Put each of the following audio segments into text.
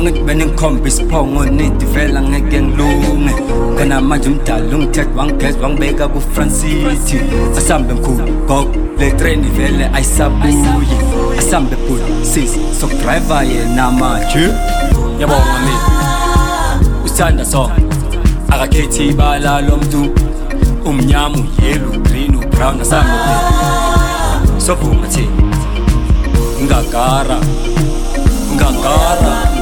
mangitbe ningikhombe isiphongo nidivela ngeke ngilunge khona manje umdala ungithetha wangigeza wangibeka kufrancity asambe mkhulu gok le train ivele ayisabuyi asambe bhul sis sokudriva yena manje yabonga mina usithanda song akakhethi ibala lo mntu umnyama uyelo green ubrown asambe sovuma thina ungagara ungagara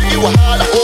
You you harder.